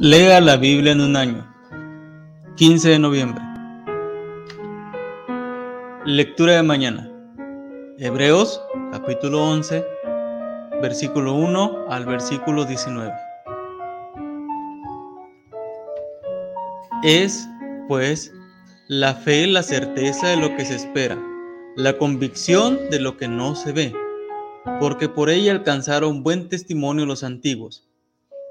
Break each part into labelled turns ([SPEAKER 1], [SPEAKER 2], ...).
[SPEAKER 1] Lea la Biblia en un año. 15 de noviembre. Lectura de mañana. Hebreos capítulo 11, versículo 1 al versículo 19. Es, pues, la fe la certeza de lo que se espera, la convicción de lo que no se ve, porque por ella alcanzaron buen testimonio los antiguos.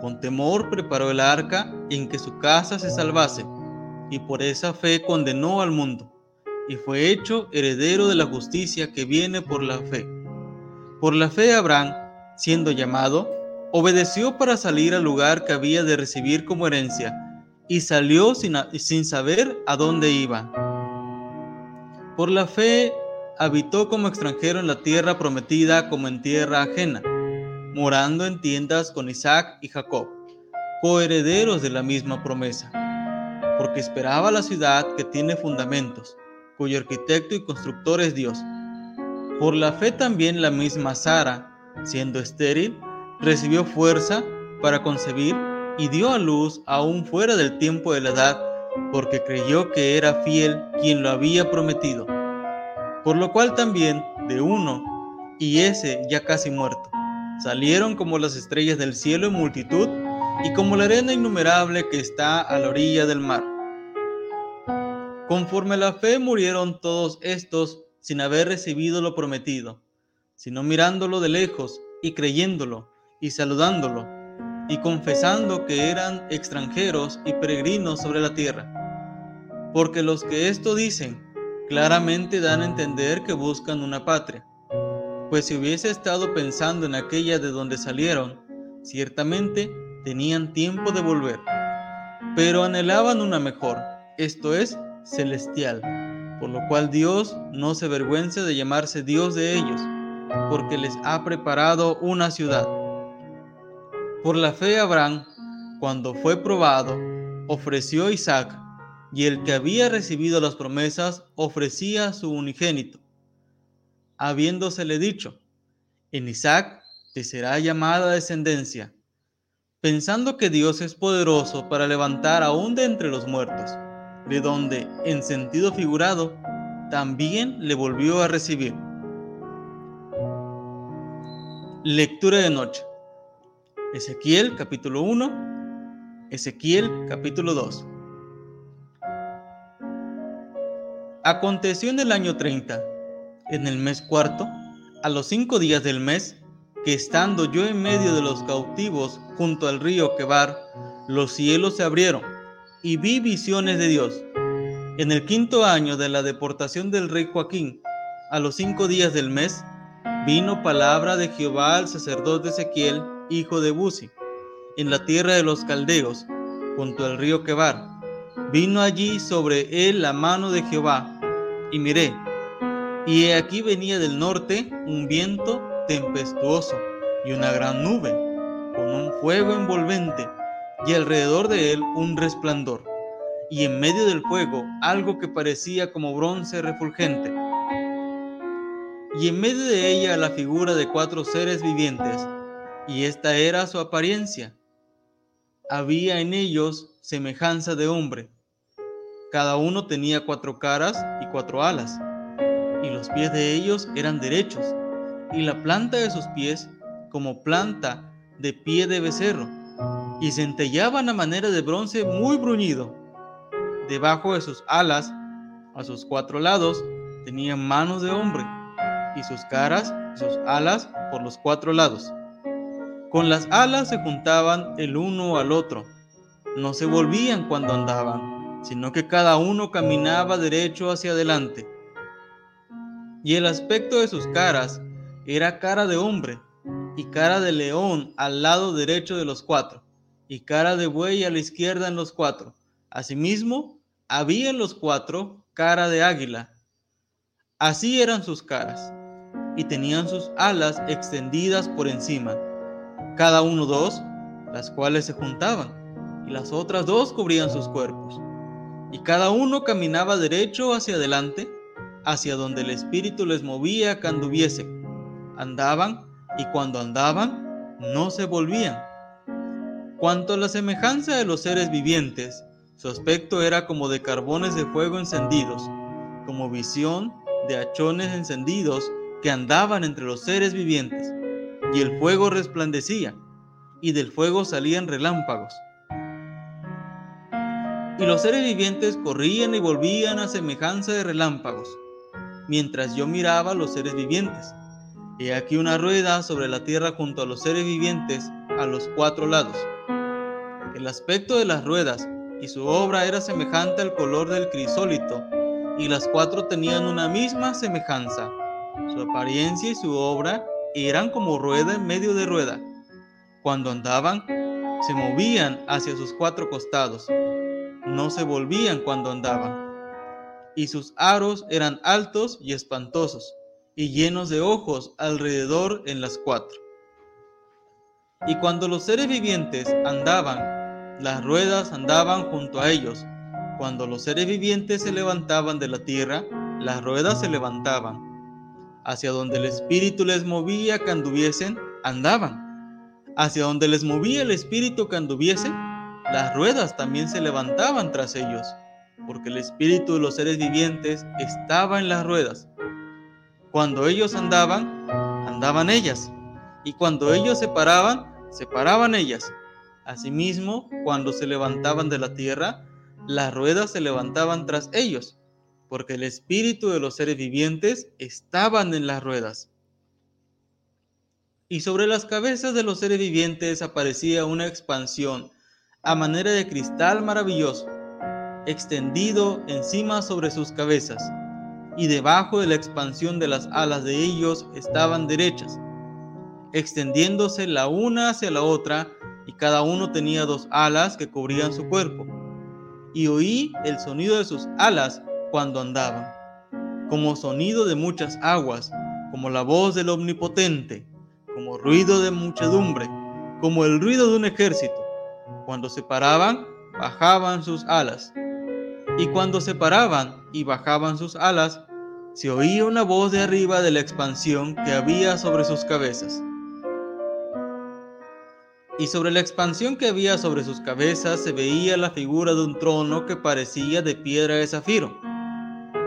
[SPEAKER 1] con temor preparó el arca en que su casa se salvase, y por esa fe condenó al mundo, y fue hecho heredero de la justicia que viene por la fe. Por la fe Abraham, siendo llamado, obedeció para salir al lugar que había de recibir como herencia, y salió sin, sin saber a dónde iba. Por la fe habitó como extranjero en la tierra prometida como en tierra ajena, morando en tiendas con Isaac y Jacob, coherederos de la misma promesa, porque esperaba la ciudad que tiene fundamentos, cuyo arquitecto y constructor es Dios. Por la fe también la misma Sara, siendo estéril, recibió fuerza para concebir y dio a luz aún fuera del tiempo de la edad, porque creyó que era fiel quien lo había prometido por lo cual también de uno, y ese ya casi muerto, salieron como las estrellas del cielo en multitud y como la arena innumerable que está a la orilla del mar. Conforme la fe murieron todos estos sin haber recibido lo prometido, sino mirándolo de lejos y creyéndolo y saludándolo y confesando que eran extranjeros y peregrinos sobre la tierra. Porque los que esto dicen claramente dan a entender que buscan una patria. Pues si hubiese estado pensando en aquella de donde salieron, ciertamente tenían tiempo de volver. Pero anhelaban una mejor, esto es, celestial, por lo cual Dios no se avergüenza de llamarse Dios de ellos, porque les ha preparado una ciudad. Por la fe Abraham, cuando fue probado, ofreció a Isaac y el que había recibido las promesas ofrecía su unigénito, habiéndosele dicho, en Isaac te será llamada descendencia, pensando que Dios es poderoso para levantar aún de entre los muertos, de donde, en sentido figurado, también le volvió a recibir. Lectura de noche. Ezequiel capítulo 1, Ezequiel capítulo 2. Aconteció en el año 30, en el mes cuarto, a los cinco días del mes, que estando yo en medio de los cautivos junto al río Quebar, los cielos se abrieron y vi visiones de Dios. En el quinto año de la deportación del rey Joaquín, a los cinco días del mes, vino palabra de Jehová al sacerdote Ezequiel, hijo de Buzi, en la tierra de los caldeos, junto al río Quebar. Vino allí sobre él la mano de Jehová y miré, y aquí venía del norte un viento tempestuoso y una gran nube, con un fuego envolvente, y alrededor de él un resplandor, y en medio del fuego algo que parecía como bronce refulgente, y en medio de ella la figura de cuatro seres vivientes, y esta era su apariencia. Había en ellos semejanza de hombre. Cada uno tenía cuatro caras y cuatro alas, y los pies de ellos eran derechos, y la planta de sus pies como planta de pie de becerro, y centellaban a manera de bronce muy bruñido. Debajo de sus alas, a sus cuatro lados, tenían manos de hombre, y sus caras sus alas por los cuatro lados. Con las alas se juntaban el uno al otro. No se volvían cuando andaban, sino que cada uno caminaba derecho hacia adelante. Y el aspecto de sus caras era cara de hombre, y cara de león al lado derecho de los cuatro, y cara de buey a la izquierda en los cuatro. Asimismo, había en los cuatro cara de águila. Así eran sus caras, y tenían sus alas extendidas por encima, cada uno dos, las cuales se juntaban, y las otras dos cubrían sus cuerpos. Y cada uno caminaba derecho hacia adelante, hacia donde el Espíritu les movía que anduviesen. Andaban, y cuando andaban, no se volvían. Cuanto a la semejanza de los seres vivientes, su aspecto era como de carbones de fuego encendidos, como visión de hachones encendidos que andaban entre los seres vivientes, y el fuego resplandecía, y del fuego salían relámpagos. Y los seres vivientes corrían y volvían a semejanza de relámpagos, mientras yo miraba los seres vivientes. He aquí una rueda sobre la tierra junto a los seres vivientes a los cuatro lados. El aspecto de las ruedas y su obra era semejante al color del crisólito, y las cuatro tenían una misma semejanza. Su apariencia y su obra eran como rueda en medio de rueda. Cuando andaban, se movían hacia sus cuatro costados, no se volvían cuando andaban. Y sus aros eran altos y espantosos, y llenos de ojos alrededor en las cuatro. Y cuando los seres vivientes andaban, las ruedas andaban junto a ellos. Cuando los seres vivientes se levantaban de la tierra, las ruedas se levantaban. Hacia donde el Espíritu les movía que anduviesen, andaban. Hacia donde les movía el Espíritu que anduviesen, las ruedas también se levantaban tras ellos, porque el Espíritu de los seres vivientes estaba en las ruedas. Cuando ellos andaban, andaban ellas, y cuando ellos se paraban, se paraban ellas Asimismo, cuando se levantaban de la tierra, las ruedas se levantaban tras ellos, porque el espíritu de los seres vivientes estaban en las ruedas. Y sobre las cabezas de los seres vivientes aparecía una expansión a manera de cristal maravilloso, extendido encima sobre sus cabezas, y debajo de la expansión de las alas de ellos estaban derechas, extendiéndose la una hacia la otra, y cada uno tenía dos alas que cubrían su cuerpo. Y oí el sonido de sus alas cuando andaban, como sonido de muchas aguas, como la voz del Omnipotente, como ruido de muchedumbre, como el ruido de un ejército. Cuando se paraban, bajaban sus alas. Y cuando se paraban y bajaban sus alas, se oía una voz de arriba de la expansión que había sobre sus cabezas y sobre la expansión que había sobre sus cabezas se veía la figura de un trono que parecía de piedra de zafiro.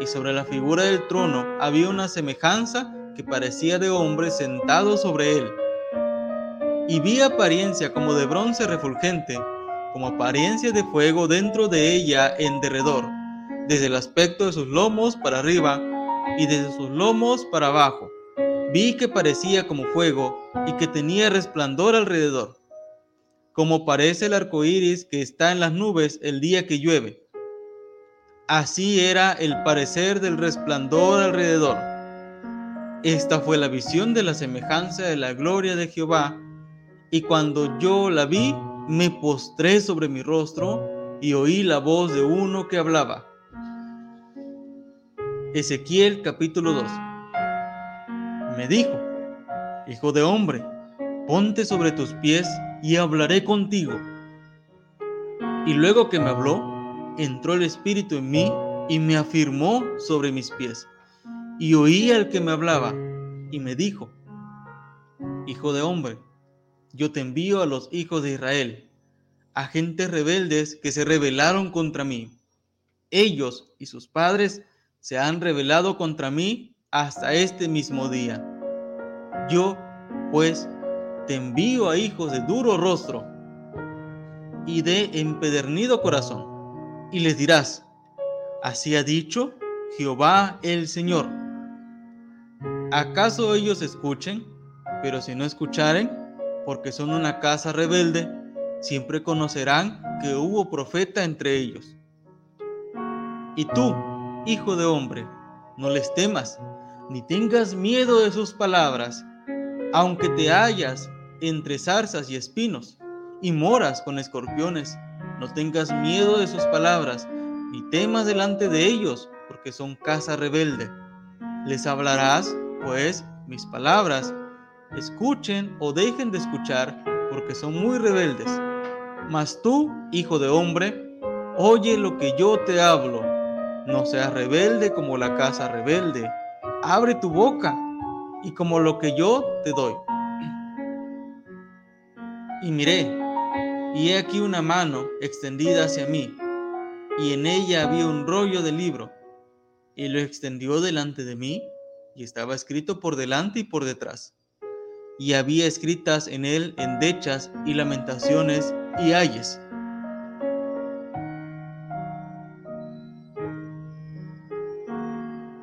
[SPEAKER 1] Y sobre la figura del trono había una semejanza que parecía de hombre sentado sobre él. Y vi apariencia como de bronce refulgente, como apariencia de fuego dentro de ella en derredor, desde el aspecto de sus lomos para arriba y desde sus lomos para abajo. Vi que parecía como fuego y que tenía resplandor alrededor como parece el arco iris que está en las nubes el día que llueve. Así era el parecer del resplandor alrededor. Esta fue la visión de la semejanza de la gloria de Jehová, y cuando yo la vi, me postré sobre mi rostro y oí la voz de uno que hablaba. Ezequiel capítulo 2. Me dijo, Hijo de hombre, ponte sobre tus pies y hablaré contigo. Y luego que me habló, entró el Espíritu en mí y me afirmó sobre mis pies. Y oí al que me hablaba y me dijo, Hijo de hombre, yo te envío a los hijos de Israel, a gentes rebeldes que se rebelaron contra mí. Ellos y sus padres se han rebelado contra mí hasta este mismo día. Yo, pues, te envío a hijos de duro rostro, y de empedernido corazón. Y les dirás, así ha dicho Jehová el Señor. ¿Acaso ellos escuchen? Pero si no escucharen, porque son una casa rebelde, siempre conocerán que hubo profeta entre ellos. Y tú, hijo de hombre, no les temas, ni tengas miedo de sus palabras, aunque te hallas entre zarzas y espinos, y moras con escorpiones, no tengas miedo de sus palabras, ni temas delante de ellos, porque son casa rebelde. Les hablarás, pues, mis palabras, escuchen o dejen de escuchar, porque son muy rebeldes. Mas tú, hijo de hombre, oye lo que yo te hablo, no seas rebelde como la casa rebelde, abre tu boca y como lo que yo te doy. Y miré, y he aquí una mano extendida hacia mí, y en ella había un rollo de libro, y lo extendió delante de mí, y estaba escrito por delante y por detrás, y había escritas en él endechas y lamentaciones y ayes.